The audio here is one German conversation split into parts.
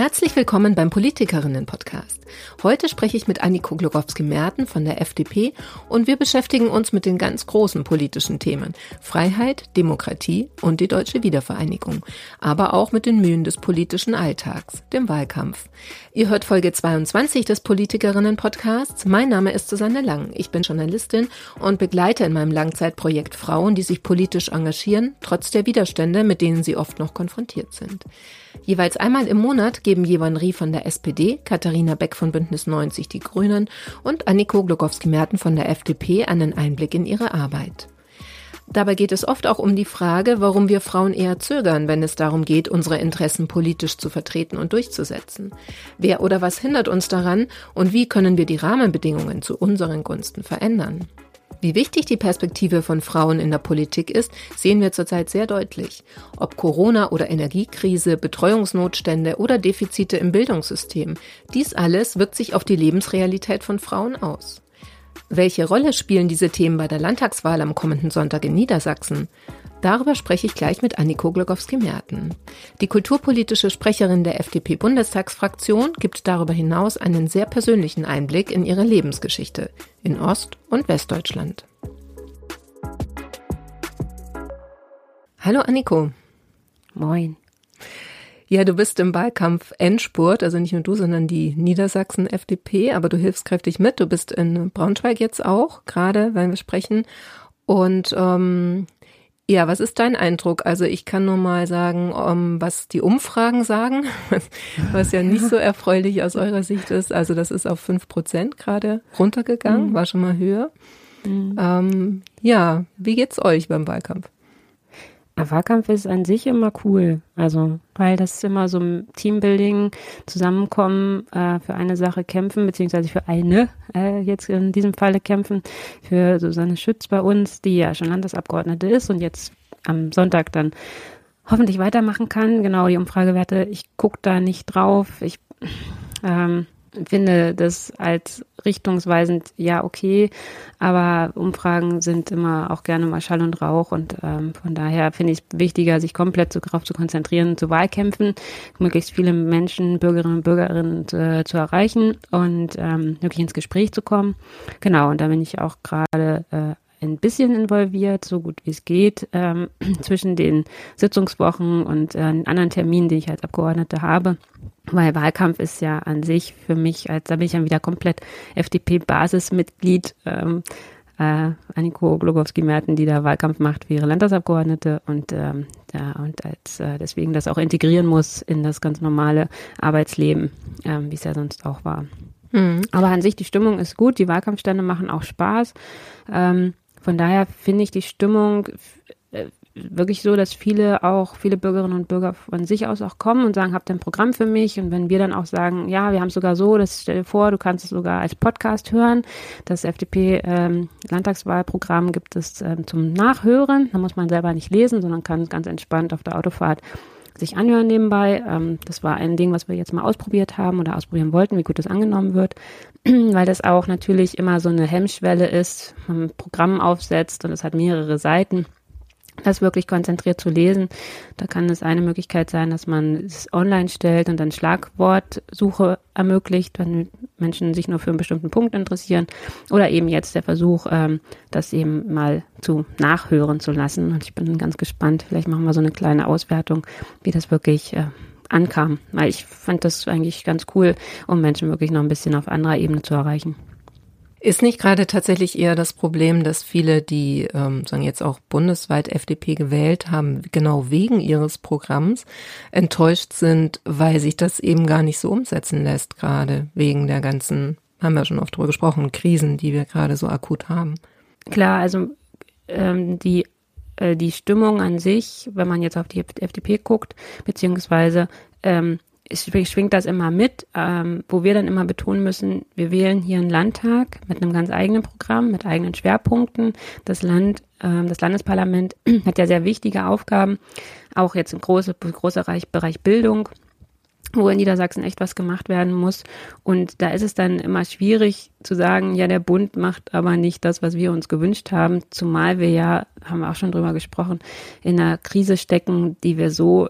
Herzlich willkommen beim Politikerinnen-Podcast. Heute spreche ich mit Anniko Glogowski-Merten von der FDP und wir beschäftigen uns mit den ganz großen politischen Themen Freiheit, Demokratie und die deutsche Wiedervereinigung, aber auch mit den Mühen des politischen Alltags, dem Wahlkampf. Ihr hört Folge 22 des Politikerinnen-Podcasts. Mein Name ist Susanne Lang. Ich bin Journalistin und begleite in meinem Langzeitprojekt Frauen, die sich politisch engagieren, trotz der Widerstände, mit denen sie oft noch konfrontiert sind. Jeweils einmal im Monat geben Jewan Rie von der SPD, Katharina Beck von Bündnis 90 Die Grünen und Anniko Glogowski-Merten von der FDP einen Einblick in ihre Arbeit. Dabei geht es oft auch um die Frage, warum wir Frauen eher zögern, wenn es darum geht, unsere Interessen politisch zu vertreten und durchzusetzen. Wer oder was hindert uns daran und wie können wir die Rahmenbedingungen zu unseren Gunsten verändern? Wie wichtig die Perspektive von Frauen in der Politik ist, sehen wir zurzeit sehr deutlich. Ob Corona oder Energiekrise, Betreuungsnotstände oder Defizite im Bildungssystem, dies alles wirkt sich auf die Lebensrealität von Frauen aus. Welche Rolle spielen diese Themen bei der Landtagswahl am kommenden Sonntag in Niedersachsen? Darüber spreche ich gleich mit Anniko Glogowski-Merten. Die kulturpolitische Sprecherin der FDP-Bundestagsfraktion gibt darüber hinaus einen sehr persönlichen Einblick in ihre Lebensgeschichte in Ost- und Westdeutschland. Hallo Anniko. Moin. Ja, du bist im Wahlkampf Endspurt, also nicht nur du, sondern die Niedersachsen FDP, aber du hilfst kräftig mit. Du bist in Braunschweig jetzt auch, gerade, weil wir sprechen. Und ähm, ja, was ist dein Eindruck? Also ich kann nur mal sagen, um, ähm, was die Umfragen sagen, was ja nicht so erfreulich aus eurer Sicht ist. Also das ist auf fünf Prozent gerade runtergegangen, mhm. war schon mal höher. Mhm. Ähm, ja, wie geht's euch beim Wahlkampf? Wahlkampf ist an sich immer cool. Also, weil das ist immer so ein Teambuilding, zusammenkommen, äh, für eine Sache kämpfen, beziehungsweise für eine, äh, jetzt in diesem Falle kämpfen, für Susanne Schütz bei uns, die ja schon Landesabgeordnete ist und jetzt am Sonntag dann hoffentlich weitermachen kann. Genau, die Umfragewerte, ich gucke da nicht drauf. Ich ähm, finde das als richtungsweisend ja okay, aber Umfragen sind immer auch gerne mal Schall und Rauch und ähm, von daher finde ich es wichtiger, sich komplett darauf zu konzentrieren, zu Wahlkämpfen, möglichst viele Menschen, Bürgerinnen und Bürgerinnen äh, zu erreichen und ähm, wirklich ins Gespräch zu kommen. Genau, und da bin ich auch gerade äh, ein bisschen involviert, so gut wie es geht, ähm, zwischen den Sitzungswochen und äh, anderen Terminen, die ich als Abgeordnete habe. Weil Wahlkampf ist ja an sich für mich, als da bin ich dann wieder komplett FDP-Basismitglied. Ähm, äh, Anniko Glogowski-Merten, die da Wahlkampf macht für ihre Landtagsabgeordnete und, ähm, ja, und als äh, deswegen das auch integrieren muss in das ganz normale Arbeitsleben, ähm, wie es ja sonst auch war. Mhm. Aber an sich, die Stimmung ist gut, die Wahlkampfstände machen auch Spaß. Ähm, von daher finde ich die Stimmung äh, wirklich so, dass viele auch, viele Bürgerinnen und Bürger von sich aus auch kommen und sagen, habt ihr ein Programm für mich? Und wenn wir dann auch sagen, ja, wir haben es sogar so, das stell dir vor, du kannst es sogar als Podcast hören. Das FDP-Landtagswahlprogramm ähm, gibt es ähm, zum Nachhören. Da muss man selber nicht lesen, sondern kann ganz entspannt auf der Autofahrt sich anhören nebenbei. Ähm, das war ein Ding, was wir jetzt mal ausprobiert haben oder ausprobieren wollten, wie gut das angenommen wird, weil das auch natürlich immer so eine Hemmschwelle ist, man ein Programm aufsetzt und es hat mehrere Seiten das wirklich konzentriert zu lesen. Da kann es eine Möglichkeit sein, dass man es online stellt und dann Schlagwortsuche ermöglicht, wenn Menschen sich nur für einen bestimmten Punkt interessieren. Oder eben jetzt der Versuch, ähm, das eben mal zu nachhören zu lassen. Und ich bin ganz gespannt. Vielleicht machen wir so eine kleine Auswertung, wie das wirklich äh, ankam. Weil ich fand das eigentlich ganz cool, um Menschen wirklich noch ein bisschen auf anderer Ebene zu erreichen. Ist nicht gerade tatsächlich eher das Problem, dass viele, die ähm, sagen jetzt auch bundesweit FDP gewählt haben, genau wegen ihres Programms enttäuscht sind, weil sich das eben gar nicht so umsetzen lässt, gerade wegen der ganzen, haben wir schon oft drüber gesprochen, Krisen, die wir gerade so akut haben. Klar, also ähm, die äh, die Stimmung an sich, wenn man jetzt auf die FDP guckt, beziehungsweise ähm, schwingt das immer mit, ähm, wo wir dann immer betonen müssen, wir wählen hier einen Landtag mit einem ganz eigenen Programm, mit eigenen Schwerpunkten. Das Land, ähm, das Landesparlament hat ja sehr wichtige Aufgaben, auch jetzt im großen großer Bereich Bildung wo in Niedersachsen echt was gemacht werden muss. Und da ist es dann immer schwierig zu sagen, ja, der Bund macht aber nicht das, was wir uns gewünscht haben, zumal wir ja, haben wir auch schon drüber gesprochen, in einer Krise stecken, die wir so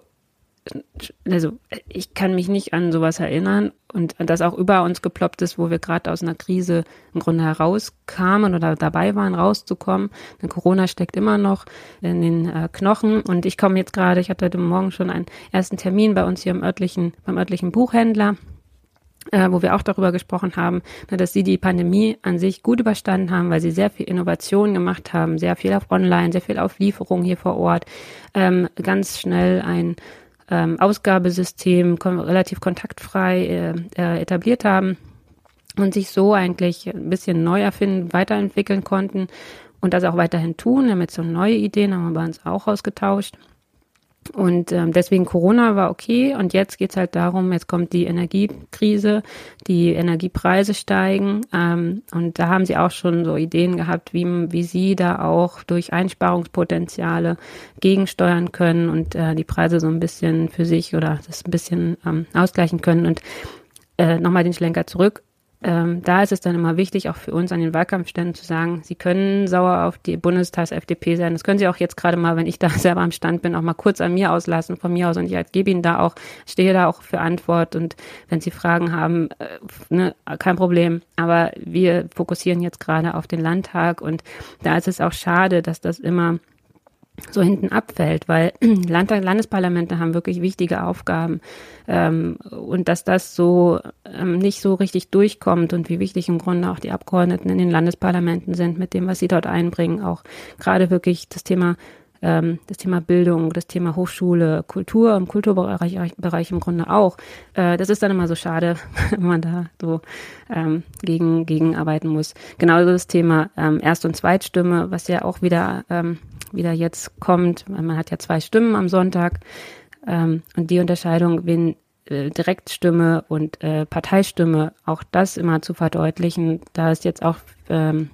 also ich kann mich nicht an sowas erinnern und das auch über uns geploppt ist, wo wir gerade aus einer Krise im Grunde herauskamen oder dabei waren, rauszukommen. Denn Corona steckt immer noch in den äh, Knochen und ich komme jetzt gerade, ich hatte heute Morgen schon einen ersten Termin bei uns hier im örtlichen, beim örtlichen Buchhändler äh, wo wir auch darüber gesprochen haben, ne, dass sie die Pandemie an sich gut überstanden haben, weil sie sehr viel Innovation gemacht haben, sehr viel auf Online, sehr viel auf Lieferung hier vor Ort, ähm, ganz schnell ein ähm, Ausgabesystem relativ kontaktfrei äh, äh, etabliert haben und sich so eigentlich ein bisschen neu erfinden, weiterentwickeln konnten und das auch weiterhin tun. Wir haben jetzt so neue Ideen, haben wir bei uns auch ausgetauscht. Und ähm, deswegen Corona war okay. Und jetzt geht's halt darum, jetzt kommt die Energiekrise, die Energiepreise steigen. Ähm, und da haben sie auch schon so Ideen gehabt, wie, wie sie da auch durch Einsparungspotenziale gegensteuern können und äh, die Preise so ein bisschen für sich oder das ein bisschen ähm, ausgleichen können. Und äh, nochmal den Schlenker zurück ähm, da ist es dann immer wichtig, auch für uns an den Wahlkampfständen zu sagen, Sie können sauer auf die Bundestags-FDP sein. Das können Sie auch jetzt gerade mal, wenn ich da selber am Stand bin, auch mal kurz an mir auslassen, von mir aus. Und ich halt gebe Ihnen da auch, stehe da auch für Antwort. Und wenn Sie Fragen haben, äh, ne, kein Problem. Aber wir fokussieren jetzt gerade auf den Landtag. Und da ist es auch schade, dass das immer so hinten abfällt, weil Land Landesparlamente haben wirklich wichtige Aufgaben ähm, und dass das so ähm, nicht so richtig durchkommt und wie wichtig im Grunde auch die Abgeordneten in den Landesparlamenten sind mit dem, was sie dort einbringen, auch gerade wirklich das Thema ähm, das Thema Bildung, das Thema Hochschule, Kultur im Kulturbereich Bereich im Grunde auch. Äh, das ist dann immer so schade, wenn man da so ähm, gegen gegenarbeiten muss. Genauso das Thema ähm, Erst- und Zweitstimme, was ja auch wieder ähm, wieder jetzt kommt. Man hat ja zwei Stimmen am Sonntag ähm, und die Unterscheidung, wen äh, Direktstimme und äh, Parteistimme, auch das immer zu verdeutlichen. Da ist jetzt auch ähm,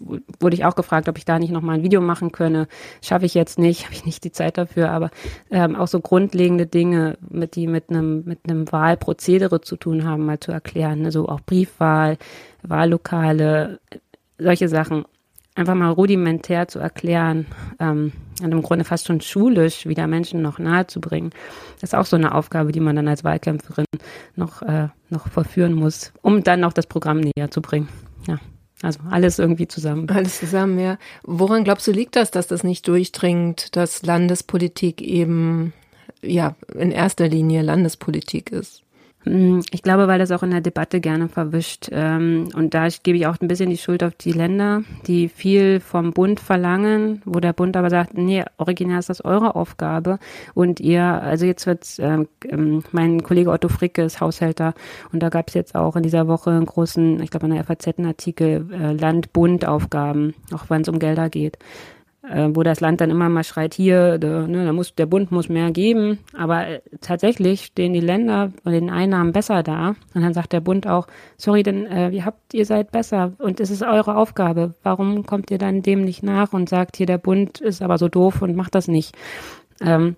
wurde ich auch gefragt, ob ich da nicht noch mal ein Video machen könne. Schaffe ich jetzt nicht, habe ich nicht die Zeit dafür, aber ähm, auch so grundlegende Dinge, mit die mit einem mit einem Wahlprozedere zu tun haben, mal zu erklären. Also auch Briefwahl, Wahllokale, solche Sachen einfach mal rudimentär zu erklären ähm, und im Grunde fast schon schulisch wieder Menschen noch nahe zu bringen. Das ist auch so eine Aufgabe, die man dann als Wahlkämpferin noch, äh, noch verführen muss, um dann noch das Programm näher zu bringen. Also alles irgendwie zusammen. Alles zusammen, ja. Woran glaubst du liegt das, dass das nicht durchdringt, dass Landespolitik eben ja in erster Linie Landespolitik ist? Hm, ich glaube, weil das auch in der Debatte gerne verwischt. Ähm, und da gebe ich auch ein bisschen die Schuld auf die Länder, die viel vom Bund verlangen, wo der Bund aber sagt, nee, originär ist das eure Aufgabe. Und ihr, also jetzt wird ähm, ähm, mein Kollege Otto Fricke ist Haushälter und da gab es jetzt auch in dieser Woche einen großen, ich glaube in der FAZ einen Artikel, äh, Land-Bund-Aufgaben, auch wenn es um Gelder geht äh, wo das Land dann immer mal schreit, hier, der, ne, da muss, der Bund muss mehr geben. Aber äh, tatsächlich stehen die Länder und den Einnahmen besser da. Und dann sagt der Bund auch, sorry, denn äh, ihr habt, ihr seid besser und es ist eure Aufgabe. Warum kommt ihr dann dem nicht nach und sagt, hier, der Bund ist aber so doof und macht das nicht? Ähm,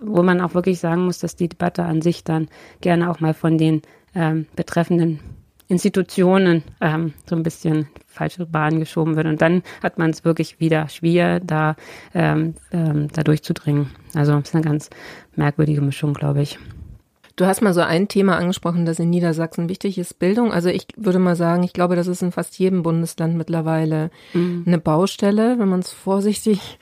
wo man auch wirklich sagen muss, dass die Debatte an sich dann gerne auch mal von den ähm, betreffenden Institutionen ähm, so ein bisschen falsche Bahn geschoben wird. Und dann hat man es wirklich wieder schwer, da, ähm, ähm, da durchzudringen. Also es ist eine ganz merkwürdige Mischung, glaube ich. Du hast mal so ein Thema angesprochen, das in Niedersachsen wichtig ist, Bildung. Also ich würde mal sagen, ich glaube, das ist in fast jedem Bundesland mittlerweile mhm. eine Baustelle, wenn man es vorsichtig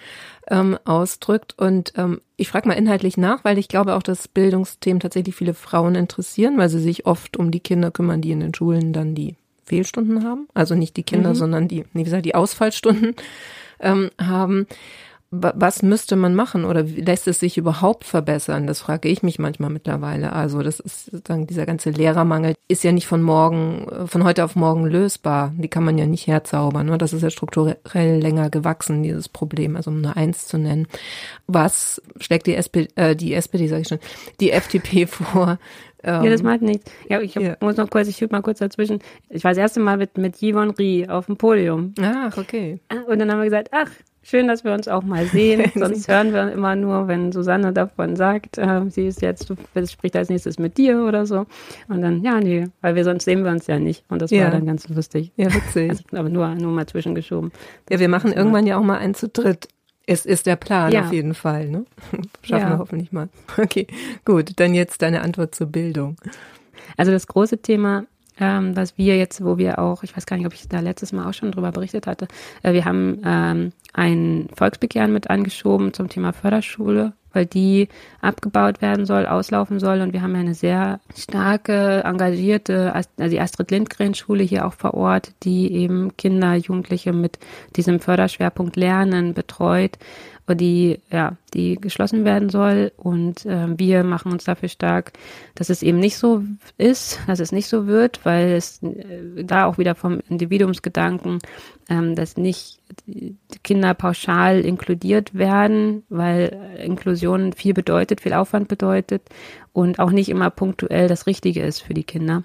ähm, ausdrückt. Und ähm, ich frage mal inhaltlich nach, weil ich glaube auch, dass Bildungsthemen tatsächlich viele Frauen interessieren, weil sie sich oft um die Kinder kümmern, die in den Schulen dann die Fehlstunden haben. Also nicht die Kinder, mhm. sondern die, wie gesagt, die Ausfallstunden ähm, haben was müsste man machen oder lässt es sich überhaupt verbessern? Das frage ich mich manchmal mittlerweile. Also das ist sozusagen dieser ganze Lehrermangel ist ja nicht von morgen, von heute auf morgen lösbar. Die kann man ja nicht herzaubern. Ne? Das ist ja strukturell länger gewachsen, dieses Problem, also um nur eins zu nennen. Was schlägt die SPD, äh, die SPD, sag ich schon, die FDP vor? ja, das ähm, macht nichts. Ja, ich hab, ja. muss noch kurz, ich schieb mal kurz dazwischen. Ich war das erste Mal mit, mit Yvonne Rie auf dem Podium. Ach, okay. Und dann haben wir gesagt, ach, Schön, dass wir uns auch mal sehen. Sonst hören wir immer nur, wenn Susanne davon sagt, äh, sie ist jetzt, du spricht als nächstes mit dir oder so. Und dann, ja, nee, weil wir sonst sehen wir uns ja nicht. Und das ja. war dann ganz lustig. Ja, witzig. Also, aber nur, nur mal zwischengeschoben. Ja, wir machen irgendwann ja auch mal einen zu dritt. Es ist der Plan Ja. auf jeden Fall, ne? Schaffen Ja. wir hoffentlich mal. Okay, gut. Dann jetzt deine Antwort zur Bildung. Also das große Thema, ähm, was wir jetzt, wo wir auch, ich weiß gar nicht, ob ich da letztes Mal auch schon drüber berichtet hatte, äh, wir haben ähm, ein Volksbegehren mit angeschoben zum Thema Förderschule, weil die abgebaut werden soll, auslaufen soll. Und wir haben ja eine sehr starke, engagierte, also die Astrid Lindgren Schule hier auch vor Ort, die eben Kinder, Jugendliche mit diesem Förderschwerpunkt Lernen betreut die, ja, die geschlossen werden soll. Und ähm, wir machen uns dafür stark, dass es eben nicht so ist, dass es nicht so wird, weil es äh, da auch wieder vom Individuumsgedanken, ähm, dass nicht Kinder pauschal inkludiert werden, weil äh, Inklusion viel bedeutet, viel Aufwand bedeutet und auch nicht immer punktuell das Richtige ist für die Kinder.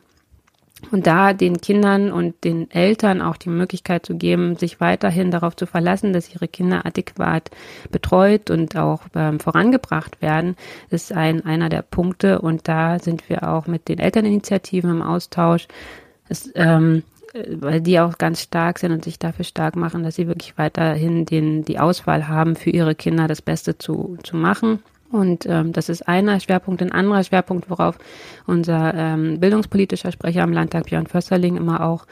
Und da den Kindern und den Eltern auch die Möglichkeit zu geben, sich weiterhin darauf zu verlassen, dass ihre Kinder adäquat betreut und auch ähm, vorangebracht werden, ist ein, einer der Punkte. Und da sind wir auch mit den Elterninitiativen im Austausch, es, ähm, äh, weil die auch ganz stark sind und sich dafür stark machen, dass sie wirklich weiterhin den, die Auswahl haben, für ihre Kinder das Beste zu, zu machen. Und ähm, das ist einer Schwerpunkt. Ein anderer Schwerpunkt, worauf unser ähm, bildungspolitischer Sprecher am Landtag, Björn Försterling, immer auch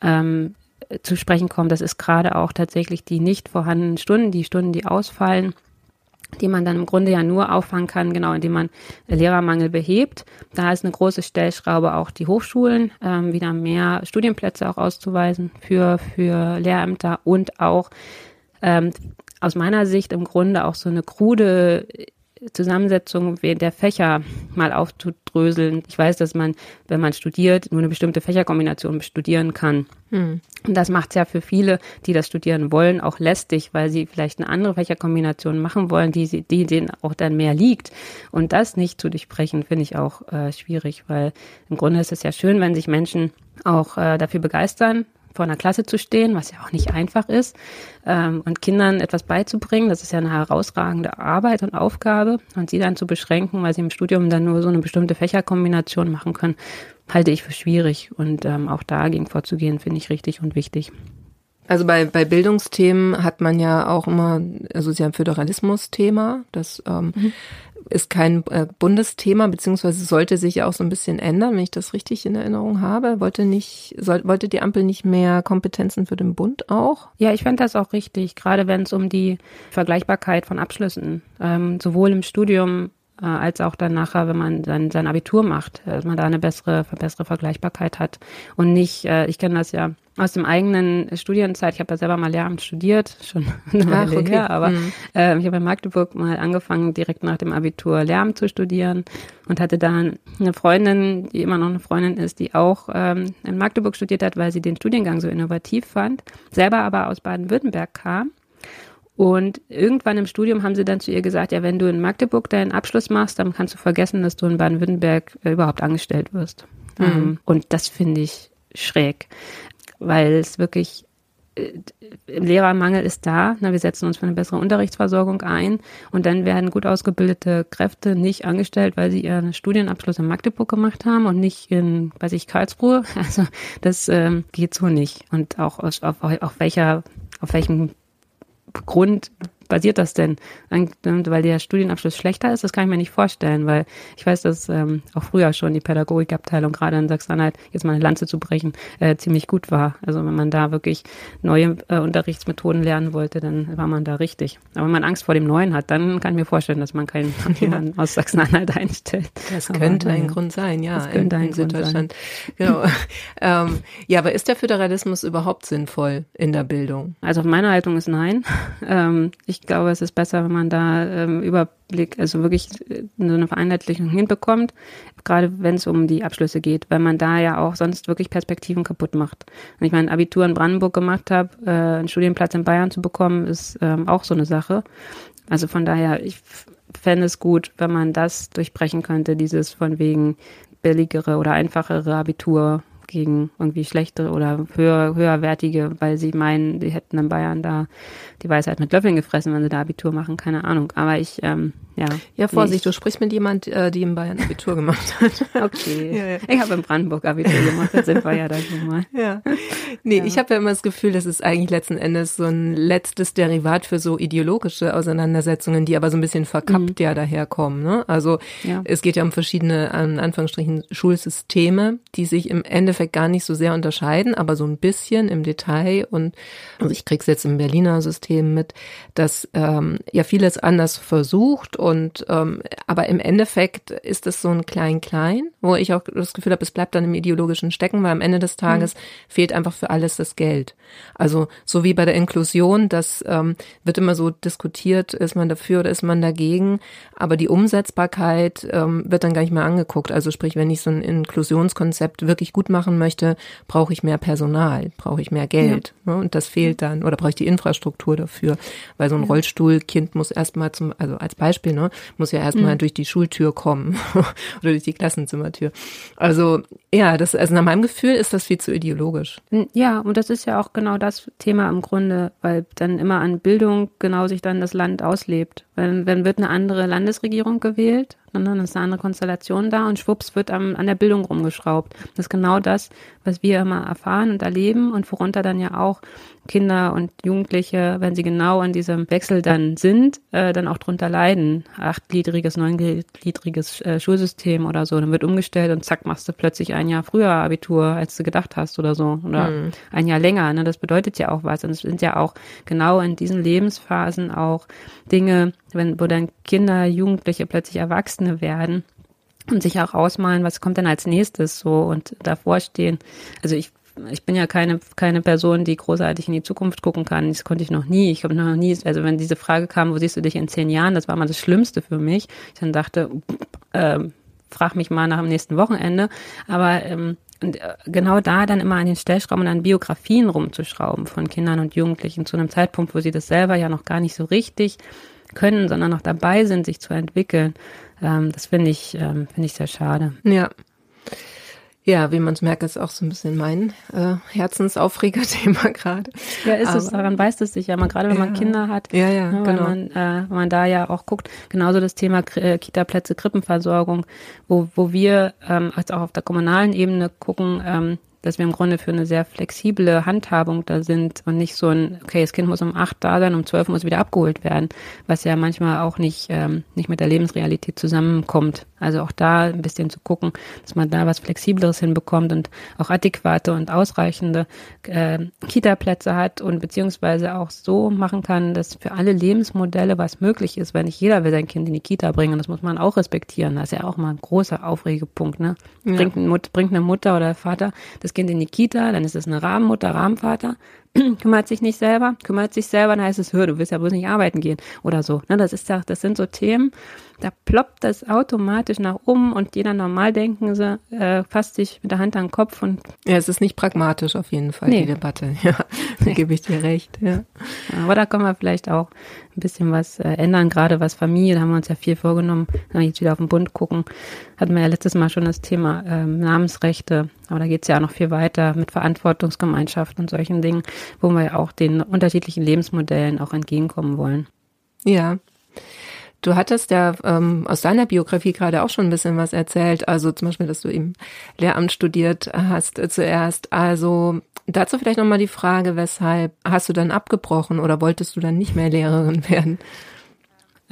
ähm, zu sprechen kommt, das ist gerade auch tatsächlich die nicht vorhandenen Stunden, die Stunden, die ausfallen, die man dann im Grunde ja nur auffangen kann, genau, indem man Lehrermangel behebt. Da ist eine große Stellschraube auch die Hochschulen, ähm, wieder mehr Studienplätze auch auszuweisen für, für Lehrämter und auch ähm, aus meiner Sicht im Grunde auch so eine krude Zusammensetzung der Fächer mal aufzudröseln. Ich weiß, dass man, wenn man studiert, nur eine bestimmte Fächerkombination studieren kann. Und das macht es ja für viele, die das studieren wollen, auch lästig, weil sie vielleicht eine andere Fächerkombination machen wollen, die, sie, die denen auch dann mehr liegt. Und das nicht zu durchbrechen, finde ich auch äh, schwierig, weil im Grunde ist es ja schön, wenn sich Menschen auch äh, dafür begeistern, vor einer Klasse zu stehen, was ja auch nicht einfach ist, ähm, und Kindern etwas beizubringen. Das ist ja eine herausragende Arbeit und Aufgabe. Und sie dann zu beschränken, weil sie im Studium dann nur so eine bestimmte Fächerkombination machen können, halte ich für schwierig. Und ähm, auch dagegen vorzugehen, finde ich richtig und wichtig. Also bei, bei Bildungsthemen hat man ja auch immer, also es ist ja ein Föderalismus-Thema, das ähm, ist kein äh, Bundesthema, beziehungsweise sollte sich ja auch so ein bisschen ändern, wenn ich das richtig in Erinnerung habe. Wollte nicht, soll, wollte die Ampel nicht mehr Kompetenzen für den Bund auch? Ja, ich fände das auch richtig, gerade wenn es um die Vergleichbarkeit von Abschlüssen, ähm, sowohl im Studium äh, als auch dann nachher, wenn man dann sein Abitur macht, dass man da eine bessere, bessere Vergleichbarkeit hat und nicht, äh, ich kenne das ja aus dem eigenen Studienzeit, ich habe ja selber mal Lehramt studiert, schon eine Ach, Weile okay. her, aber Mhm. äh, ich habe in Magdeburg mal angefangen, direkt nach dem Abitur Lehramt zu studieren und hatte dann eine Freundin, die immer noch eine Freundin ist, die auch ähm, in Magdeburg studiert hat, weil sie den Studiengang so innovativ fand, selber aber aus Baden-Württemberg kam. Und irgendwann im Studium haben sie dann zu ihr gesagt, ja, wenn du in Magdeburg deinen Abschluss machst, dann kannst du vergessen, dass du in Baden-Württemberg äh, überhaupt angestellt wirst. Ähm, und das finde ich schräg, weil es wirklich äh, Lehrermangel ist da. Na, wir setzen uns für eine bessere Unterrichtsversorgung ein und dann werden gut ausgebildete Kräfte nicht angestellt, weil sie ihren Studienabschluss in Magdeburg gemacht haben und nicht in, weiß ich, Karlsruhe. Also das ähm, geht so nicht. Und auch aus, auf, auf welcher, auf welchem Grund basiert das denn? Weil der Studienabschluss schlechter ist, das kann ich mir nicht vorstellen, weil ich weiß, dass ähm, auch früher schon die Pädagogikabteilung gerade in Sachsen-Anhalt, jetzt mal eine Lanze zu brechen, äh, ziemlich gut war. Also wenn man da wirklich neue äh, Unterrichtsmethoden lernen wollte, dann war man da richtig. Aber wenn man Angst vor dem Neuen hat, dann kann ich mir vorstellen, dass man keinen jemanden aus Sachsen-Anhalt einstellt. Das Aber, könnte ein naja. Grund sein, ja, Das könnte in, ein in Grund Süddeutschland. Genau. ähm, ja, aber ist der Föderalismus überhaupt sinnvoll in der Bildung? Also meine Haltung ist nein. Ähm, ich glaube, es ist besser, wenn man da ähm, Überblick, also wirklich äh, so eine Vereinheitlichung hinbekommt, gerade wenn es um die Abschlüsse geht, weil man da ja auch sonst wirklich Perspektiven kaputt macht. Wenn ich mein Abitur in Brandenburg gemacht habe, äh, einen Studienplatz in Bayern zu bekommen, ist ähm, auch so eine Sache. Also von daher, ich fände es gut, wenn man das durchbrechen könnte, dieses von wegen billigere oder einfachere Abitur gegen irgendwie schlechtere oder höher, höherwertige, weil sie meinen, die hätten in Bayern da die Weisheit mit Löffeln gefressen, wenn sie da Abitur machen, keine Ahnung. Aber ich, ähm, ja. Ja, Vorsicht, du sprichst mit jemand, äh, die in Bayern Abitur gemacht hat. Okay. Ja, ja. Ich habe in Brandenburg Abitur gemacht, da sind wir ja da schon mal. Ja. Nee, ja. ich habe ja immer das Gefühl, das ist eigentlich letzten Endes so ein letztes Derivat für so ideologische Auseinandersetzungen, die aber so ein bisschen verkappt mhm. ja daherkommen. Ne? Also es geht ja um verschiedene, an Anführungsstrichen, Schulsysteme, die sich im Endeffekt gar nicht so sehr unterscheiden, aber so ein bisschen im Detail. Und also ich krieg's jetzt im Berliner System mit, dass ähm, ja vieles anders versucht und ähm, aber im Endeffekt ist es so ein Klein-Klein, wo ich auch das Gefühl habe, es bleibt dann im ideologischen Stecken, weil am Ende des Tages mhm. fehlt einfach für alles das Geld. Also so wie bei der Inklusion, das ähm, wird immer so diskutiert, ist man dafür oder ist man dagegen, aber die Umsetzbarkeit ähm, wird dann gar nicht mehr angeguckt. Also sprich, wenn ich so ein Inklusionskonzept wirklich gut machen möchte, brauche ich mehr Personal, brauche ich mehr Geld. Ja. Ne? Und das fehlt dann oder brauche ich die Infrastruktur dafür, weil so ein Rollstuhlkind muss erstmal zum, also als Beispiel, ne, muss ja erstmal mhm. durch die Schultür kommen oder durch die Klassenzimmertür. Also ja, das, also nach meinem Gefühl ist das viel zu ideologisch. Ja, und das ist ja auch genau das Thema im Grunde, weil dann immer an Bildung genau sich dann das Land auslebt. Wenn, wenn wird eine andere Landesregierung gewählt, dann ist eine andere Konstellation da und schwupps wird am, an der Bildung rumgeschraubt. Das ist genau das, was wir immer erfahren und erleben und worunter dann ja auch Kinder und Jugendliche, wenn sie genau an diesem Wechsel dann sind, äh, dann auch drunter leiden. Achtgliedriges, neungliedriges äh, Schulsystem oder so, dann wird umgestellt und zack, machst du plötzlich ein Jahr früher Abitur, als du gedacht hast oder so. Oder mhm. ein Jahr länger. Ne? Das bedeutet ja auch was. Und es sind ja auch genau in diesen Lebensphasen auch Dinge, wenn, wo dann Kinder, Jugendliche plötzlich Erwachsene werden und sich auch ausmalen, was kommt denn als nächstes so und davor stehen. Also ich ich bin ja keine, keine Person, die großartig in die Zukunft gucken kann. Das konnte ich noch nie. Ich habe noch nie, also wenn diese Frage kam, wo siehst du dich in zehn Jahren, das war mal das Schlimmste für mich. Ich dann dachte, äh, frag mich mal nach dem nächsten Wochenende. Aber ähm, und äh, genau da dann immer an den Stellschrauben und an Biografien rumzuschrauben von Kindern und Jugendlichen zu einem Zeitpunkt, wo sie das selber ja noch gar nicht so richtig können, sondern noch dabei sind, sich zu entwickeln. Ähm, das finde ich, ähm, finde ich sehr schade. Ja, ja, wie man es merkt, ist auch so ein bisschen mein äh, Herzensaufreger-Thema gerade. Ja, ist Aber, es. Daran weiß es sich ja mal, gerade wenn ja, man Kinder hat. Ja, ja, ne, genau. Man, äh, wenn man da ja auch guckt, genauso das Thema äh, Kita-Plätze, Krippenversorgung, wo, wo wir ähm, als auch auf der kommunalen Ebene gucken, ähm, dass wir im Grunde für eine sehr flexible Handhabung da sind und nicht so ein, okay, das Kind muss um acht da sein, um zwölf muss wieder abgeholt werden, was ja manchmal auch nicht, ähm, nicht mit der Lebensrealität zusammenkommt. Also auch da ein bisschen zu gucken, dass man da was Flexibleres hinbekommt und auch adäquate und ausreichende äh, Kita-Plätze hat und beziehungsweise auch so machen kann, dass für alle Lebensmodelle was möglich ist, weil nicht jeder will sein Kind in die Kita bringen. Das muss man auch respektieren. Das ist ja auch mal ein großer Aufregepunkt. Ne? Ja. Bringt, ein, bringt eine Mutter oder Vater das Kind in die Kita, dann ist es eine Rahmenmutter, Rahmenvater kümmert sich nicht selber, kümmert sich selber, dann heißt es, hör, du willst ja bloß nicht arbeiten gehen oder so. Ne, das ist ja, das sind so Themen, da ploppt das automatisch nach oben und jeder normal denken sie, äh, fasst sich mit der Hand an den Kopf und. Ja, es ist nicht pragmatisch auf jeden Fall, nee. die Debatte. Ja, da gebe ich dir recht, ja. Aber da können wir vielleicht auch ein bisschen was äh, ändern, gerade was Familie, da haben wir uns ja viel vorgenommen, wenn wir jetzt wieder auf den Bund gucken, hatten wir ja letztes Mal schon das Thema ähm, Namensrechte, aber da geht es ja auch noch viel weiter mit Verantwortungsgemeinschaften und solchen Dingen, wo wir ja auch den unterschiedlichen Lebensmodellen auch entgegenkommen wollen. Ja, Du hattest ja ähm, aus deiner Biografie gerade auch schon ein bisschen was erzählt, also zum Beispiel, dass du im Lehramt studiert hast äh, zuerst. Also dazu vielleicht nochmal die Frage, weshalb hast du dann abgebrochen oder wolltest du dann nicht mehr Lehrerin werden?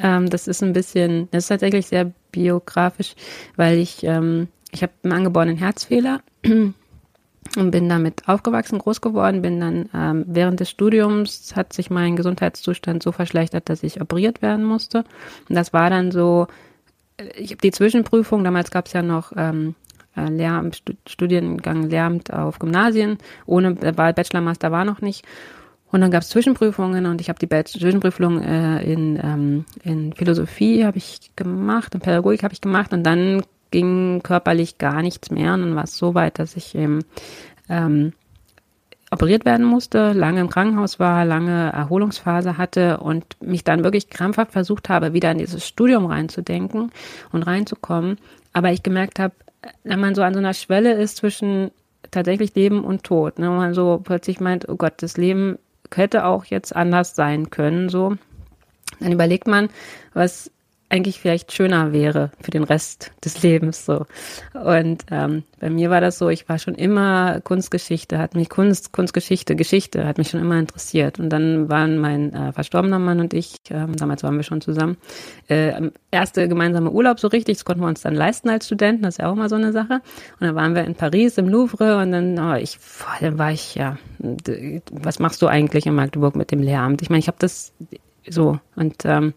Ähm, das ist ein bisschen, das ist tatsächlich sehr biografisch, weil ich, ähm, ich habe einen angeborenen Herzfehler und bin damit aufgewachsen, groß geworden, bin dann ähm, während des Studiums hat sich mein Gesundheitszustand so verschlechtert, dass ich operiert werden musste. Und das war dann so, äh, ich habe die Zwischenprüfung, damals gab es ja noch ähm, äh, Lehramt, Studiengang Lehramt auf Gymnasien, ohne war Bachelor Master war noch nicht. Und dann gab es Zwischenprüfungen und ich habe die Zwischenprüfung äh, in, ähm, in Philosophie habe ich gemacht, in Pädagogik habe ich gemacht und dann ging körperlich gar nichts mehr. Und dann war es so weit, dass ich eben ähm, operiert werden musste, lange im Krankenhaus war, lange Erholungsphase hatte und mich dann wirklich krampfhaft versucht habe, wieder in dieses Studium reinzudenken und reinzukommen. Aber ich gemerkt habe, wenn man so an so einer Schwelle ist zwischen tatsächlich Leben und Tod, ne, wo man so plötzlich meint, oh Gott, das Leben hätte auch jetzt anders sein können, so, dann überlegt man, was eigentlich vielleicht schöner wäre für den Rest des Lebens so. Und ähm, bei mir war das so, ich war schon immer Kunstgeschichte, hat mich Kunst, Kunstgeschichte, Geschichte hat mich schon immer interessiert. Und dann waren mein äh, verstorbener Mann und ich, ähm, damals waren wir schon zusammen, äh, erste gemeinsame Urlaub so richtig, das konnten wir uns dann leisten als Studenten, das ist ja auch immer so eine Sache. Und dann waren wir in Paris im Louvre und dann, oh, ich, boah, dann war ich ja, was machst du eigentlich in Magdeburg mit dem Lehramt? Ich meine, ich habe das so und ähm,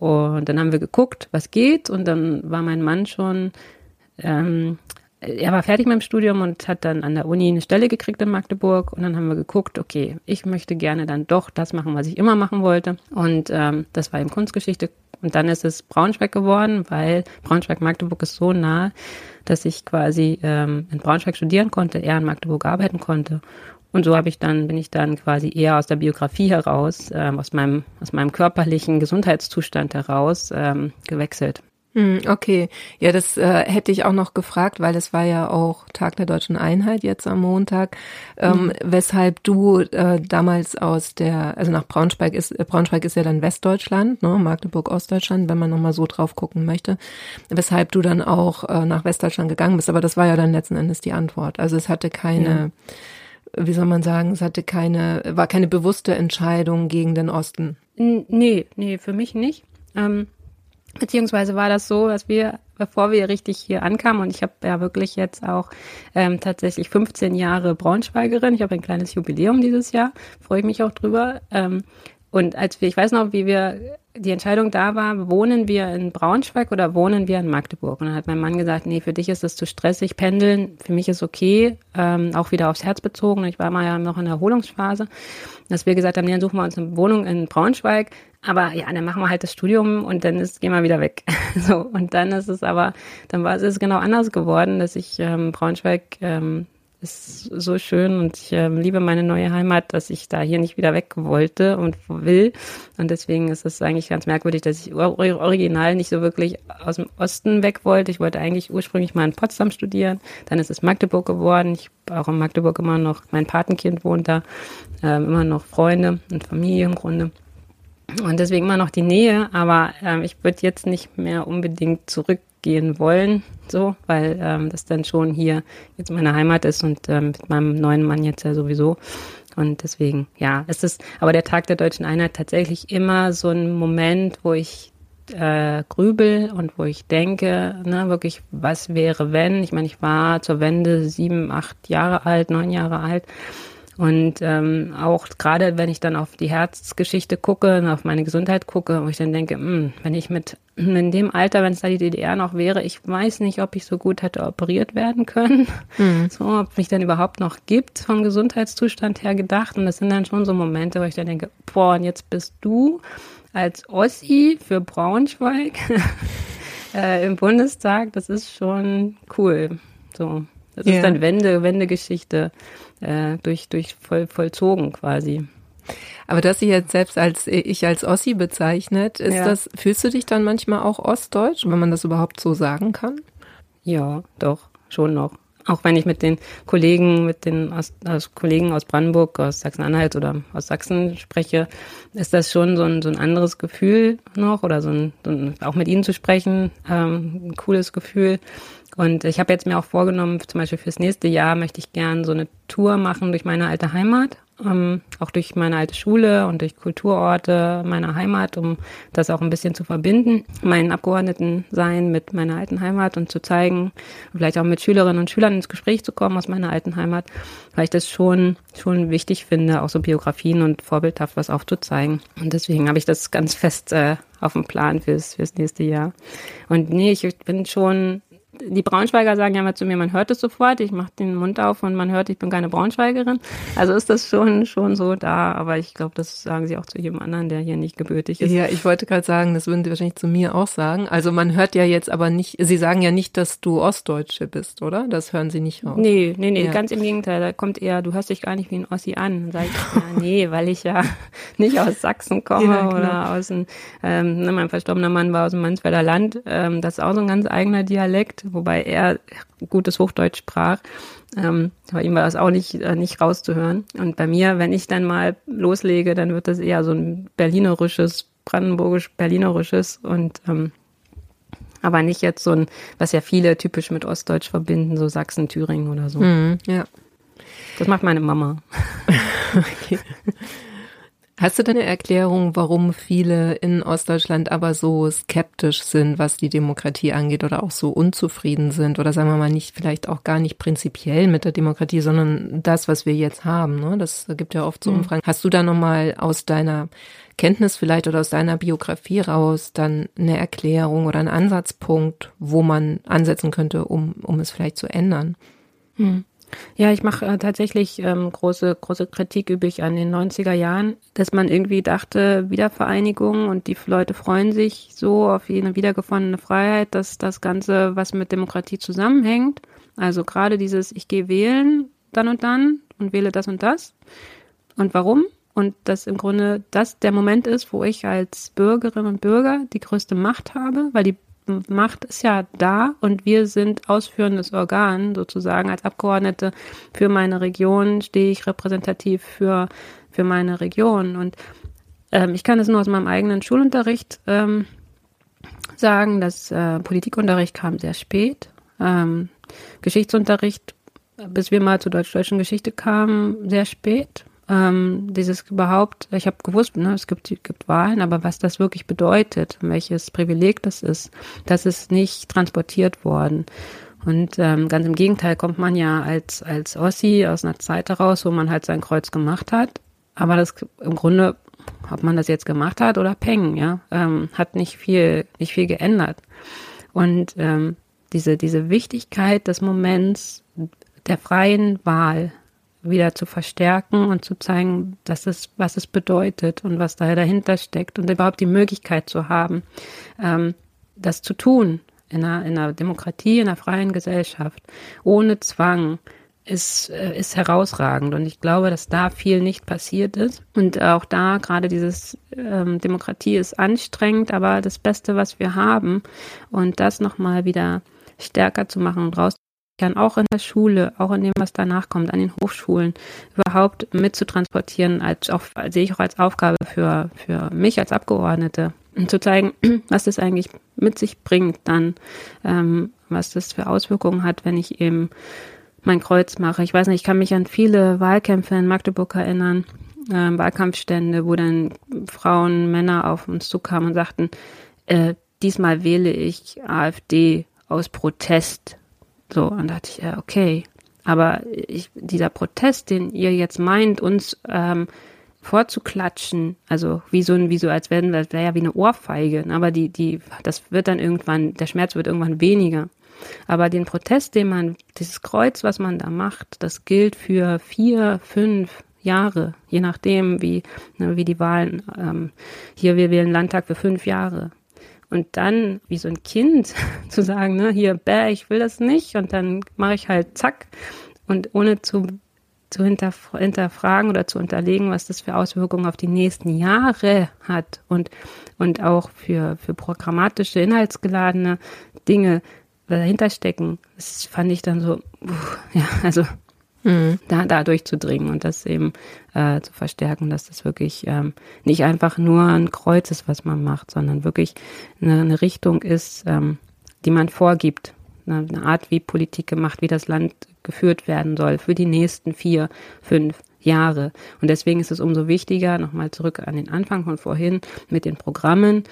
und dann haben wir geguckt, was geht. Und dann war mein Mann schon, ähm, er war fertig mit dem Studium und hat dann an der Uni eine Stelle gekriegt in Magdeburg. Und dann haben wir geguckt, okay, ich möchte gerne dann doch das machen, was ich immer machen wollte. Und ähm, das war eben Kunstgeschichte. Und dann ist es Braunschweig geworden, weil Braunschweig-Magdeburg ist so nah, dass ich quasi ähm, in Braunschweig studieren konnte, er in Magdeburg arbeiten konnte. Und so habe ich dann, bin ich dann quasi eher aus der Biografie heraus, ähm, aus meinem, aus meinem körperlichen Gesundheitszustand heraus ähm, gewechselt. Hm, okay, ja, das äh, hätte ich auch noch gefragt, weil es war ja auch Tag der deutschen Einheit jetzt am Montag, ähm, mhm. weshalb du äh, damals aus der, also nach Braunschweig ist, äh, Braunschweig ist ja dann Westdeutschland, ne, Magdeburg Ostdeutschland, wenn man nochmal so drauf gucken möchte, weshalb du dann auch äh, nach Westdeutschland gegangen bist, aber das war ja dann letzten Endes die Antwort. Also es hatte keine ja wie soll man sagen, es hatte keine, war keine bewusste Entscheidung gegen den Osten. Nee, nee, für mich nicht. Ähm, beziehungsweise war das so, dass wir, bevor wir richtig hier ankamen, und ich habe ja wirklich jetzt auch ähm, tatsächlich 15 Jahre Braunschweigerin, ich habe ein kleines Jubiläum dieses Jahr, freue ich mich auch drüber. Ähm, und als wir, ich weiß noch, wie wir die Entscheidung da war, wohnen wir in Braunschweig oder wohnen wir in Magdeburg? Und dann hat mein Mann gesagt, nee, für dich ist das zu stressig, pendeln, für mich ist okay, ähm, auch wieder aufs Herz bezogen. Ich war mal ja noch in der Erholungsphase, dass wir gesagt haben, nee, dann suchen wir uns eine Wohnung in Braunschweig. Aber ja, dann machen wir halt das Studium und dann ist, gehen wir wieder weg. so, und dann ist es aber, dann war es genau anders geworden, dass ich ähm, Braunschweig ähm, ist so schön und ich äh, liebe meine neue Heimat, dass ich da hier nicht wieder weg wollte und will. Und deswegen ist es eigentlich ganz merkwürdig, dass ich original nicht so wirklich aus dem Osten weg wollte. Ich wollte eigentlich ursprünglich mal in Potsdam studieren. Dann ist es Magdeburg geworden. Ich auch in Magdeburg immer noch, mein Patenkind wohnt da, äh, immer noch Freunde und Familie im Grunde. Und deswegen immer noch die Nähe, aber ähm, ich würde jetzt nicht mehr unbedingt zurück gehen wollen, so, weil ähm, das dann schon hier jetzt meine Heimat ist und ähm, mit meinem neuen Mann jetzt ja sowieso. Und deswegen, ja, es ist aber der Tag der deutschen Einheit tatsächlich immer so ein Moment, wo ich äh, grübel und wo ich denke, ne, wirklich, was wäre, wenn? Ich meine, ich war zur Wende sieben, acht Jahre alt, neun Jahre alt und ähm, auch gerade, wenn ich dann auf die Herzgeschichte gucke, auf meine Gesundheit gucke, wo ich dann denke, mh, hm, wenn ich mit in dem Alter, wenn es da die DDR noch wäre, ich weiß nicht, ob ich so gut hätte operiert werden können. Mhm. So, ob mich dann überhaupt noch gibt vom Gesundheitszustand her gedacht. Und das sind dann schon so Momente, wo ich dann denke, boah, und jetzt bist du als Ossi für Braunschweig äh, im Bundestag. Das ist schon cool. So. Das ja. ist dann Wende, Wendegeschichte äh, durch, durch voll, vollzogen quasi. Aber dass sie jetzt selbst als ich als Ossi bezeichnet, ist ja. das, fühlst du dich dann manchmal auch ostdeutsch, wenn man das überhaupt so sagen kann? Ja, doch, schon noch. Auch wenn ich mit den Kollegen, mit den aus, aus Kollegen aus Brandenburg, aus Sachsen-Anhalt oder aus Sachsen spreche, ist das schon so ein, so ein anderes Gefühl noch oder so ein, so ein auch mit ihnen zu sprechen, ähm, ein cooles Gefühl. Und ich habe jetzt mir auch vorgenommen, zum Beispiel fürs nächste Jahr möchte ich gern so eine Tour machen durch meine alte Heimat, ähm, auch durch meine alte Schule und durch Kulturorte meiner Heimat, um das auch ein bisschen zu verbinden, meinen Abgeordneten sein mit meiner alten Heimat und zu zeigen, vielleicht auch mit Schülerinnen und Schülern ins Gespräch zu kommen aus meiner alten Heimat, weil ich das schon schon wichtig finde, auch so Biografien und vorbildhaft was aufzuzeigen. Und deswegen habe ich das ganz fest äh, auf dem Plan fürs fürs nächste Jahr. Und nee, ich bin schon die Braunschweiger sagen ja mal zu mir, man hört es sofort, ich mache den Mund auf und man hört, ich bin keine Braunschweigerin. Also ist das schon schon so da, aber ich glaube, das sagen sie auch zu jedem anderen, der hier nicht gebürtig ist. Ja, ich wollte gerade sagen, das würden sie wahrscheinlich zu mir auch sagen. Also man hört ja jetzt aber nicht, sie sagen ja nicht, dass du Ostdeutsche bist, oder? Das hören sie nicht auf. Nee, nee, nee, ja. ganz im Gegenteil. Da kommt eher, du hörst dich gar nicht wie ein Ossi an. Dann sag ich, ja, nee, weil ich ja nicht aus Sachsen komme ja, oder aus dem, ähm, ne, mein verstorbener Mann war aus dem Mansfelder Land. Ähm, das ist auch so ein ganz eigener Dialekt wobei er gutes Hochdeutsch sprach. Ähm, bei ihm war das auch nicht, äh, nicht rauszuhören. Und bei mir, wenn ich dann mal loslege, dann wird das eher so ein berlinerisches brandenburgisch-berlinerisches und ähm, aber nicht jetzt so ein, was ja viele typisch mit Ostdeutsch verbinden, so Sachsen, Thüringen oder so. Mhm, ja. Das macht meine Mama. okay. Hast du denn eine Erklärung, warum viele in Ostdeutschland aber so skeptisch sind, was die Demokratie angeht oder auch so unzufrieden sind oder sagen wir mal nicht, vielleicht auch gar nicht prinzipiell mit der Demokratie, sondern das, was wir jetzt haben, ne? Das gibt ja oft so mhm. Umfragen. Hast du da nochmal aus deiner Kenntnis vielleicht oder aus deiner Biografie raus dann eine Erklärung oder einen Ansatzpunkt, wo man ansetzen könnte, um, um es vielleicht zu ändern? Mhm. Ja, ich mache äh, tatsächlich ähm, große, große Kritik übe ich an den 90er Jahren, dass man irgendwie dachte, Wiedervereinigung und die Leute freuen sich so auf eine wiedergefundene Freiheit, dass das Ganze, was mit Demokratie zusammenhängt, also gerade dieses, ich gehe wählen dann und dann und wähle das und das. Und warum? Und dass im Grunde das der Moment ist, wo ich als Bürgerin und Bürger die größte Macht habe, weil die Macht ist ja da und wir sind ausführendes Organ sozusagen. Als Abgeordnete für meine Region stehe ich repräsentativ für, für meine Region. Und ähm, ich kann es nur aus meinem eigenen Schulunterricht ähm, sagen, dass äh, Politikunterricht kam sehr spät. Ähm, Geschichtsunterricht, bis wir mal zur deutsch-deutschen Geschichte kamen, sehr spät ähm, dieses überhaupt, ich habe gewusst, ne, es gibt, gibt Wahlen, aber was das wirklich bedeutet, welches Privileg das ist, das ist nicht transportiert worden. Und ähm, ganz im Gegenteil kommt man ja als, als Ossi aus einer Zeit heraus, wo man halt sein Kreuz gemacht hat. Aber das im Grunde, ob man das jetzt gemacht hat oder Peng, ja, ähm, hat nicht viel, nicht viel geändert. Und ähm, diese, diese Wichtigkeit des Moments der freien Wahl, wieder zu verstärken und zu zeigen, dass es, was es bedeutet und was da dahinter steckt und überhaupt die Möglichkeit zu haben, ähm, das zu tun in einer, in einer Demokratie, in einer freien Gesellschaft, ohne Zwang, ist, äh, ist herausragend. Und ich glaube, dass da viel nicht passiert ist. Und auch da gerade dieses ähm, Demokratie ist anstrengend, aber das Beste, was wir haben. Und das nochmal wieder stärker zu machen und raus kann, auch in der Schule, auch in dem, was danach kommt, an den Hochschulen, überhaupt mitzutransportieren, als auch, sehe ich auch als Aufgabe für, für mich als Abgeordnete, zu zeigen, was das eigentlich mit sich bringt, dann, ähm, was das für Auswirkungen hat, wenn ich eben mein Kreuz mache. Ich weiß nicht, ich kann mich an viele Wahlkämpfe in Magdeburg erinnern, äh, Wahlkampfstände, wo dann Frauen, Männer auf uns zukamen und sagten, äh, diesmal wähle ich AfD aus Protest so, und da dachte ich, ja, okay. Aber ich, dieser Protest, den ihr jetzt meint, uns ähm, vorzuklatschen, also wie so ein, wie so, als wären das wäre ja wie eine Ohrfeige, ne? aber die, die, das wird dann irgendwann, der Schmerz wird irgendwann weniger. Aber den Protest, den man, dieses Kreuz, was man da macht, das gilt für vier, fünf Jahre, je nachdem, wie, ne, wie die Wahlen, ähm, hier, wir wählen Landtag für fünf Jahre. Und dann, wie so ein Kind, zu sagen, ne, hier, bäh, ich will das nicht. Und dann mache ich halt zack. Und ohne zu, zu hinterf hinterfragen oder zu unterlegen, was das für Auswirkungen auf die nächsten Jahre hat und, und auch für, für programmatische, inhaltsgeladene Dinge dahinter stecken. Das fand ich dann so, ja, also mhm. da, da durchzudringen und das eben äh, zu verstärken, dass das wirklich ähm, nicht einfach nur ein Kreuz ist, was man macht, sondern wirklich eine, eine Richtung ist, ähm, die man vorgibt. Eine, eine Art, wie Politik gemacht, wie das Land geführt werden soll für die nächsten vier, fünf Jahre. Und deswegen ist es umso wichtiger, nochmal zurück an den Anfang von vorhin mit den Programmen,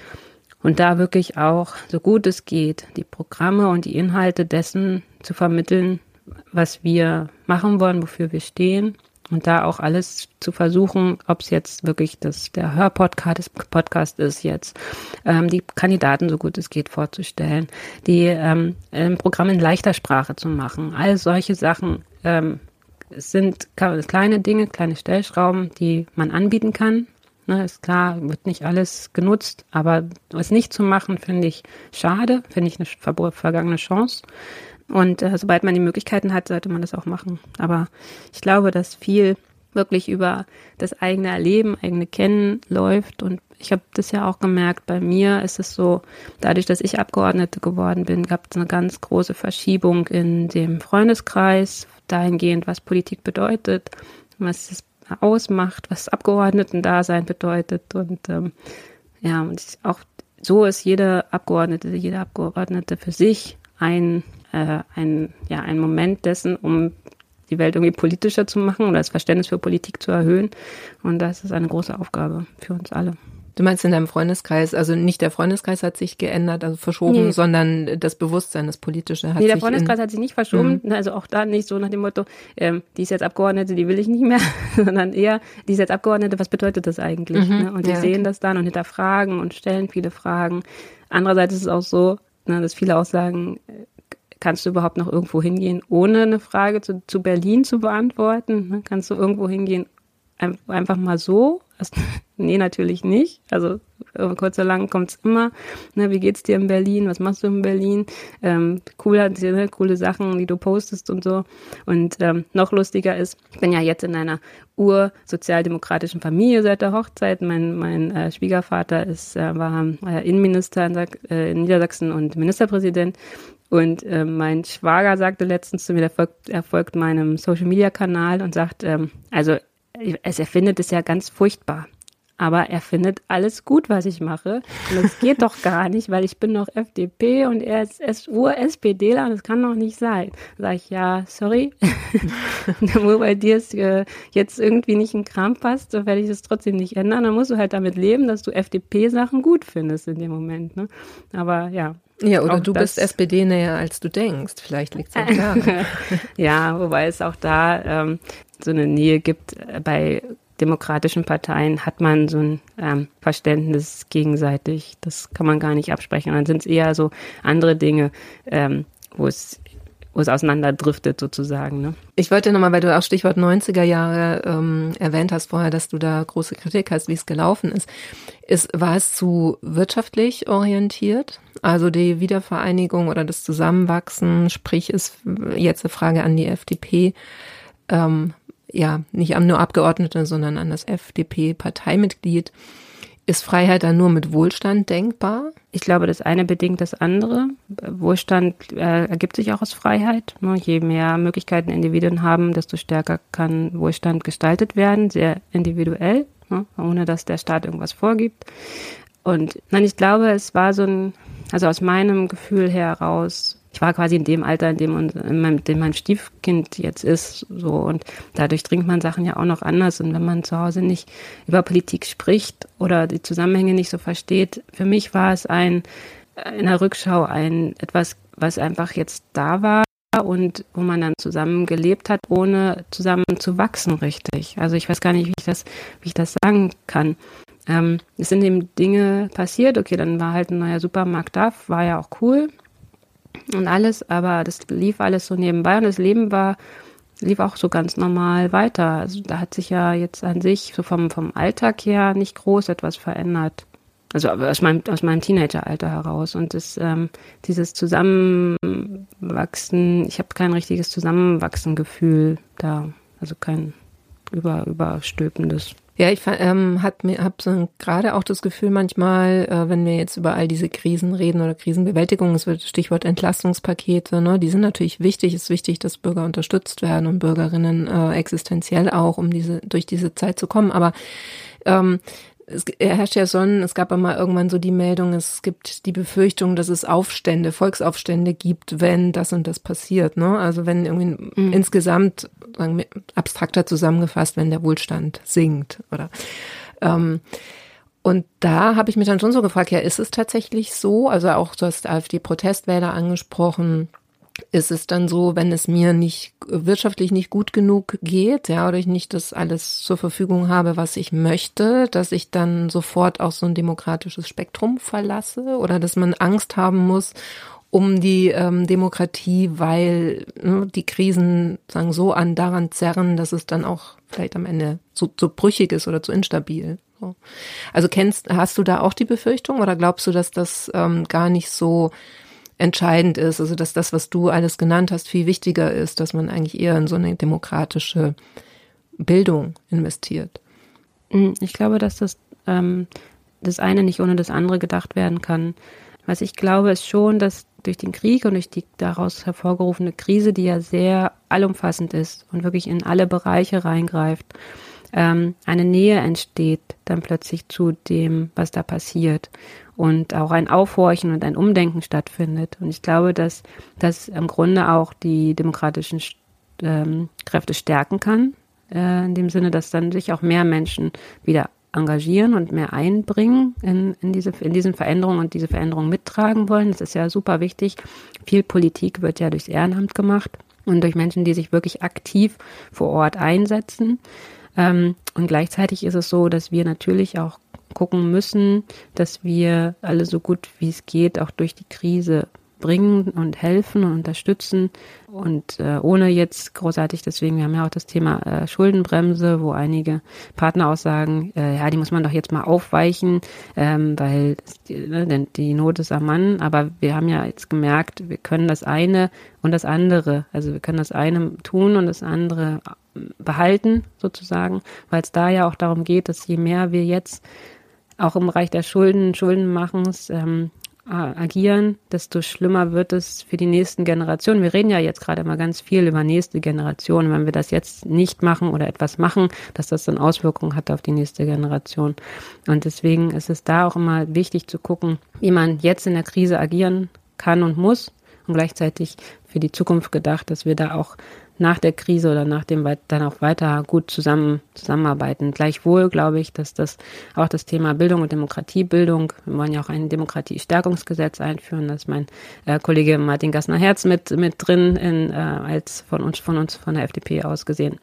und da wirklich auch, so gut es geht, die Programme und die Inhalte dessen zu vermitteln, was wir machen wollen, wofür wir stehen. Und da auch alles zu versuchen, ob es jetzt wirklich das, der Hörpodcast Podcast ist jetzt, ähm, die Kandidaten so gut es geht vorzustellen, die ähm, Programm in leichter Sprache zu machen. All solche Sachen ähm, sind kleine Dinge, kleine Stellschrauben, die man anbieten kann. Ne, ist klar, wird nicht alles genutzt, aber es nicht zu machen, finde ich schade, finde ich eine vergangene Chance. Und äh, sobald man die Möglichkeiten hat, sollte man das auch machen. Aber ich glaube, dass viel wirklich über das eigene Erleben, eigene Kennen läuft. Und ich habe das ja auch gemerkt, bei mir ist es so, dadurch, dass ich Abgeordnete geworden bin, gab es eine ganz große Verschiebung in dem Freundeskreis, dahingehend, was Politik bedeutet, was es ausmacht, was Abgeordnetendasein bedeutet. Und ähm, Ja, und auch so ist jede Abgeordnete, jede Abgeordnete für sich ein, äh, ein, ja, ein Moment dessen, um die Welt irgendwie politischer zu machen oder das Verständnis für Politik zu erhöhen. Und das ist eine große Aufgabe für uns alle. Du meinst in deinem Freundeskreis, also nicht der Freundeskreis hat sich geändert, also verschoben, nee. sondern das Bewusstsein, das Politische hat sich. Nee, der Freundeskreis hat sich nicht verschoben, mhm. also auch da nicht so nach dem Motto, ähm, die ist jetzt Abgeordnete, die will ich nicht mehr, sondern eher, die ist jetzt Abgeordnete, was bedeutet das eigentlich? Mhm. Ne? Und die ja, sehen okay. das dann und hinterfragen und stellen viele Fragen. Andererseits ist es auch so, ne, dass viele auch sagen, kannst du überhaupt noch irgendwo hingehen, ohne eine Frage zu, zu Berlin zu beantworten? Ne? Kannst du irgendwo hingehen, einfach mal so? Nee, natürlich nicht. Also kurz oder lang kommt es immer. Ne, wie geht's dir in Berlin? Was machst du in Berlin? Ähm, cool, ne, coole Sachen, die du postest und so. Und ähm, noch lustiger ist, ich bin ja jetzt in einer ursozialdemokratischen Familie seit der Hochzeit. Mein, mein äh, Schwiegervater ist, äh, war äh, Innenminister in, äh, in Niedersachsen und Ministerpräsident. Und äh, mein Schwager sagte letztens zu mir, er folgt, er folgt meinem Social-Media-Kanal und sagt, ähm, also er findet es ja ganz furchtbar. Aber er findet alles gut, was ich mache. Und das geht doch gar nicht, weil ich bin noch FDP und er ist Ur-SPDler und das kann doch nicht sein. Sag ich, ja, sorry. Nur weil dir es äh, jetzt irgendwie nicht in Kram passt, so werde ich es trotzdem nicht ändern. Dann musst du halt damit leben, dass du FDP-Sachen gut findest in dem Moment. Ne? Aber ja, ja, oder du bist SPD näher, als du denkst. Vielleicht liegt es auch da. ja, wobei es auch da ähm, so eine Nähe gibt. Bei demokratischen Parteien hat man so ein ähm, Verständnis gegenseitig. Das kann man gar nicht absprechen. Und dann sind es eher so andere Dinge, ähm, wo es wo es auseinanderdriftet sozusagen. Ne? Ich wollte nochmal, weil du auch Stichwort 90er Jahre ähm, erwähnt hast vorher, dass du da große Kritik hast, wie es gelaufen ist. ist. War es zu wirtschaftlich orientiert? Also die Wiedervereinigung oder das Zusammenwachsen, sprich ist jetzt eine Frage an die FDP, ähm, ja, nicht an nur Abgeordnete, sondern an das FDP-Parteimitglied. Ist Freiheit dann nur mit Wohlstand denkbar? Ich glaube, das eine bedingt das andere. Wohlstand äh, ergibt sich auch aus Freiheit. Ne? Je mehr Möglichkeiten Individuen haben, desto stärker kann Wohlstand gestaltet werden, sehr individuell, ne? ohne dass der Staat irgendwas vorgibt. Und nein, ich glaube, es war so ein, also aus meinem Gefühl heraus ich war quasi in dem Alter, in dem, in meinem, in dem mein Stiefkind jetzt ist, so und dadurch dringt man Sachen ja auch noch anders und wenn man zu Hause nicht über Politik spricht oder die Zusammenhänge nicht so versteht, für mich war es ein in der Rückschau ein etwas, was einfach jetzt da war und wo man dann zusammen gelebt hat, ohne zusammen zu wachsen, richtig. Also ich weiß gar nicht, wie ich das, wie ich das sagen kann. Ähm, es sind eben Dinge passiert, okay, dann war halt ein neuer Supermarkt da, war ja auch cool, und alles, aber das lief alles so nebenbei und das Leben war, lief auch so ganz normal weiter. Also da hat sich ja jetzt an sich so vom, vom Alltag her nicht groß etwas verändert. Also aus meinem, aus meinem Teenageralter heraus. Und das, ähm, dieses Zusammenwachsen, ich habe kein richtiges Zusammenwachsengefühl da. Also kein über, überstülpendes. Ja, ich ähm, habe hab so gerade auch das Gefühl manchmal, äh, wenn wir jetzt über all diese Krisen reden oder Krisenbewältigung, es wird Stichwort Entlastungspakete, ne, die sind natürlich wichtig. Es ist wichtig, dass Bürger unterstützt werden und Bürgerinnen äh, existenziell auch, um diese durch diese Zeit zu kommen. Aber ähm, es herrscht ja ein, es gab einmal irgendwann so die Meldung, es gibt die Befürchtung, dass es Aufstände, Volksaufstände gibt, wenn das und das passiert. Ne? Also wenn irgendwie mhm. insgesamt, sagen wir, abstrakter zusammengefasst, wenn der Wohlstand sinkt oder ähm, und da habe ich mich dann schon so gefragt, ja, ist es tatsächlich so? Also auch du hast AfD-Protestwähler angesprochen ist es dann so, wenn es mir nicht wirtschaftlich nicht gut genug geht, ja, oder ich nicht das alles zur Verfügung habe, was ich möchte, dass ich dann sofort auch so ein demokratisches Spektrum verlasse oder dass man Angst haben muss um die ähm, Demokratie, weil ne, die Krisen sagen so an daran zerren, dass es dann auch vielleicht am Ende zu, zu brüchig ist oder zu instabil. So. Also kennst, hast du da auch die Befürchtung oder glaubst du, dass das ähm, gar nicht so entscheidend ist. Also dass das, was du alles genannt hast, viel wichtiger ist, dass man eigentlich eher in so eine demokratische Bildung investiert. Hm, ich glaube, dass das, ähm, das eine nicht ohne das andere gedacht werden kann. Was ich glaube, ist schon, dass durch den Krieg und durch die daraus hervorgerufene Krise, die ja sehr allumfassend ist und wirklich in alle Bereiche reingreift, ähm, eine Nähe entsteht dann plötzlich zu dem, was da passiert und auch ein Aufhorchen und ein Umdenken stattfindet. Und ich glaube, dass das im Grunde auch die demokratischen ähm, Kräfte stärken kann, äh, in dem Sinne, dass dann sich auch mehr Menschen wieder engagieren und mehr einbringen in, in, diese, in diesen Veränderungen und diese Veränderungen mittragen wollen. Das ist ja super wichtig. Viel Politik wird ja durchs Ehrenamt gemacht und durch Menschen, die sich wirklich aktiv vor Ort einsetzen. Ähm, und gleichzeitig ist es so, dass wir natürlich auch gucken müssen, dass wir alle so gut wie es geht auch durch die Krise bringen und helfen und unterstützen. Und äh, ohne jetzt großartig, deswegen, wir haben ja auch das Thema äh, Schuldenbremse, wo einige Partner auch sagen, äh, ja, die muss man doch jetzt mal aufweichen, ähm, weil die, ne, die Not ist am Mann. Aber wir haben ja jetzt gemerkt, wir können das eine und das andere, also wir können das eine tun und das andere behalten, sozusagen, weil es da ja auch darum geht, dass je mehr wir jetzt auch im Bereich der Schulden, Schuldenmachens ähm, agieren, desto schlimmer wird es für die nächsten Generationen. Wir reden ja jetzt gerade mal ganz viel über nächste Generationen. Wenn wir das jetzt nicht machen oder etwas machen, dass das dann Auswirkungen hat auf die nächste Generation. Und deswegen ist es da auch immer wichtig zu gucken, wie man jetzt in der Krise agieren kann und muss und gleichzeitig für die Zukunft gedacht, dass wir da auch nach der Krise oder nach dem dann auch weiter gut zusammen, zusammenarbeiten. Gleichwohl glaube ich, dass das auch das Thema Bildung und Demokratiebildung, wir wollen ja auch ein Demokratiestärkungsgesetz einführen, da ist mein äh, Kollege Martin Gassner-Herz mit, mit drin, in, äh, als von uns, von uns, von der FDP aus gesehen.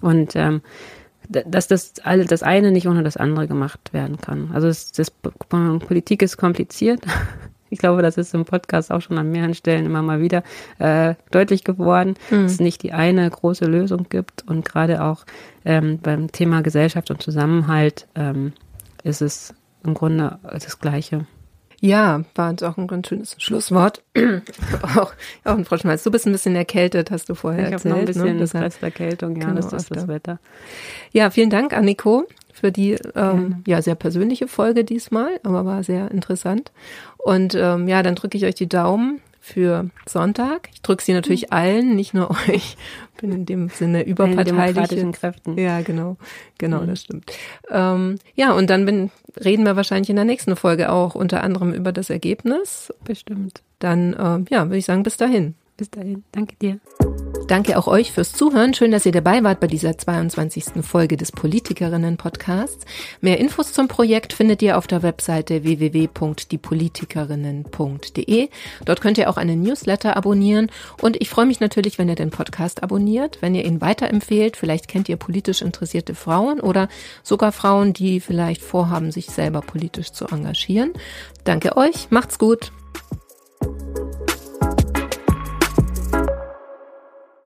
Und ähm, dass das alle das eine nicht ohne das andere gemacht werden kann. Also das, das Politik ist kompliziert. Ich glaube, das ist im Podcast auch schon an mehreren Stellen immer mal wieder äh, deutlich geworden, mhm. dass es nicht die eine große Lösung gibt. Und gerade auch ähm, beim Thema Gesellschaft und Zusammenhalt ähm, ist es im Grunde das Gleiche. Ja, war uns auch ein ganz schönes Schlusswort. Auch, auch einen Froschmalz. Du bist ein bisschen erkältet, hast du vorher ich erzählt. Ich habe noch ein bisschen ne? Stresserkältung, ja, genau, das ist das Wetter. Ja, vielen Dank, Anniko für die ähm, ja sehr persönliche Folge diesmal, aber war sehr interessant. Und ähm, ja, dann drücke ich euch die Daumen für Sonntag. Ich drücke sie natürlich mhm. allen, nicht nur euch. Bin in dem Sinne überparteilichen Kräften. Ja, genau, genau, mhm. das stimmt. Ähm, ja, und dann bin, reden wir wahrscheinlich in der nächsten Folge auch unter anderem über das Ergebnis. Bestimmt. Dann, ähm, ja, würde ich sagen, bis dahin. Bis dahin. Danke dir. Danke auch euch fürs Zuhören. Schön, dass ihr dabei wart bei dieser 22. Folge des Politikerinnen-Podcasts. Mehr Infos zum Projekt findet ihr auf der Webseite www.diepolitikerinnen.de. Dort könnt ihr auch einen Newsletter abonnieren und ich freue mich natürlich, wenn ihr den Podcast abonniert, wenn ihr ihn weiterempfehlt. Vielleicht kennt ihr politisch interessierte Frauen oder sogar Frauen, die vielleicht vorhaben, sich selber politisch zu engagieren. Danke euch, macht's gut.